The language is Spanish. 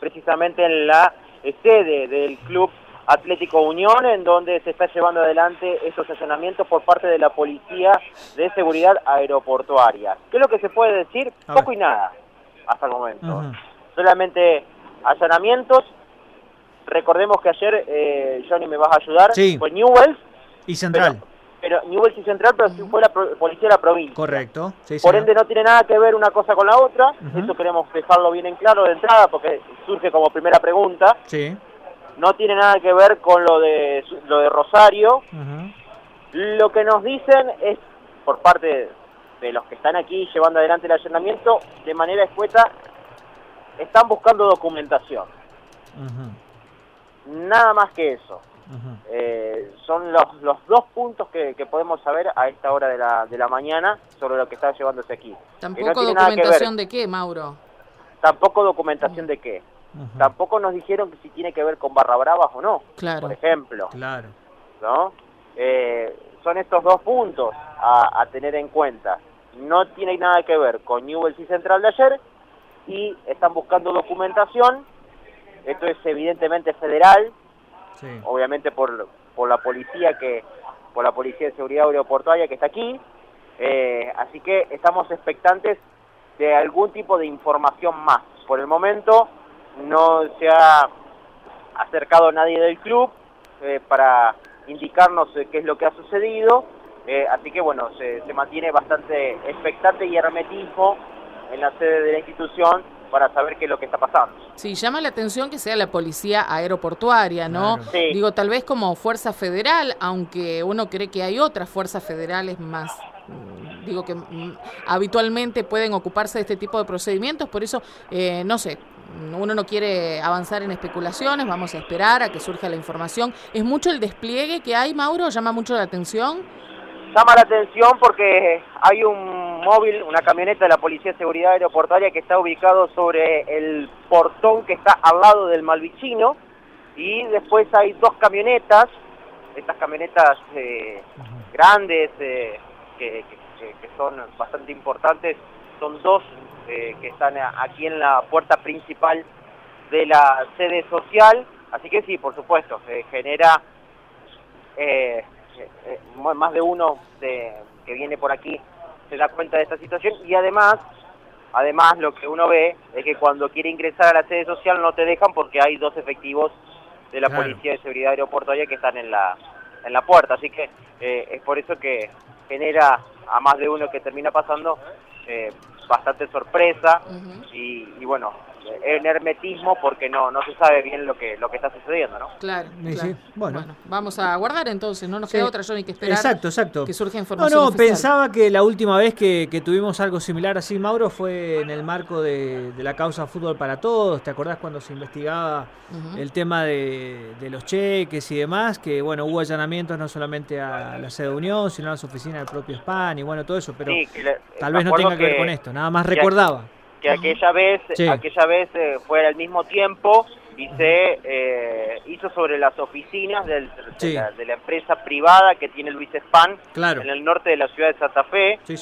precisamente en la eh, sede del Club Atlético Unión, en donde se está llevando adelante estos allanamientos por parte de la Policía de Seguridad Aeroportuaria. ¿Qué es lo que se puede decir? Poco y nada, hasta el momento. Solamente allanamientos. Recordemos que ayer, eh, Johnny, me vas a ayudar, Sí. fue Newells, Y Central. pero Newells y Central, pero sí fue la pro- Policía de la provincia. Correcto. Sí, Por ende no tiene nada que ver una cosa con la otra, eso queremos dejarlo bien en claro de entrada porque surge como primera pregunta, Sí. no tiene nada que ver con lo de lo de Rosario. Lo que nos dicen es por parte de los que están aquí llevando adelante el allanamiento de manera escueta están buscando documentación, nada más que eso. Eh, son los, los dos puntos que, que podemos saber a esta hora de la, de la mañana sobre lo que está llevándose aquí. No Tampoco tiene nada que ver. documentación de qué, Mauro. Tampoco documentación de qué. Tampoco nos dijeron que si tiene que ver con barra bravas o no, Claro. por ejemplo, Claro. ¿no? Eh, son estos dos puntos a, a tener en cuenta. No tiene nada que ver con Newell's y Central de ayer y están buscando documentación. Esto es evidentemente federal, Obviamente por, por la policía que por la policía de seguridad aeroportuaria que está aquí. Eh, así que estamos expectantes de algún tipo de información más. Por el momento no se ha acercado nadie del club eh, para indicarnos eh, qué es lo que ha sucedido. Así que bueno, se, se mantiene bastante expectante y hermetismo en la sede de la institución para saber qué es lo que está pasando. Sí, llama la atención que sea la policía aeroportuaria, ¿no? Claro. Sí. Digo, tal vez como fuerza federal, aunque uno cree que hay otras fuerzas federales más, mm, digo que mm, habitualmente pueden ocuparse de este tipo de procedimientos, por eso, eh, no sé, uno no quiere avanzar en especulaciones, vamos a esperar a que surja la información. ¿Es mucho el despliegue que hay, Mauro? ¿Llama mucho la atención? Llama la atención porque hay un móvil, una camioneta de la Policía de Seguridad Aeroportuaria que está ubicado sobre el portón que está al lado del Malvicino. Y después hay dos camionetas, estas camionetas eh, grandes eh, que, que- que son bastante importantes, son dos eh, que están aquí en la puerta principal de la sede social, así que sí, por supuesto, se genera más de uno de- que viene por aquí se da cuenta de esta situación y además además lo que uno ve es que cuando quiere ingresar a la sede social no te dejan porque hay dos efectivos de la Claro. policía de seguridad aeroportuaria que están en la en la puerta así que eh, es por eso que genera a más de uno que termina pasando eh, bastante sorpresa y bueno en hermetismo porque no no se sabe bien lo que lo que está sucediendo no Claro, Sí, claro. sí. Bueno. vamos a aguardar entonces, no nos Sí. queda otra, Johnny, que esperar Exacto, exacto. que surja No, información no, oficial. pensaba que la última vez que, que tuvimos algo similar así, Mauro, fue en el marco de, de la causa Fútbol para Todos. ¿Te acordás cuando se investigaba el tema de, de los cheques y demás? Que bueno, hubo allanamientos no solamente a la sede de Unión, sino a las oficinas del propio SPAN y bueno, todo eso, pero Sí, le- tal vez no tenga que ver con esto, nada más recordaba. Que aquella vez Sí. aquella vez eh, fue al mismo tiempo y se eh, hizo sobre las oficinas del- de, la, de la empresa privada que tiene Luis Span Claro. en el norte de la ciudad de Santa Fe. Sí,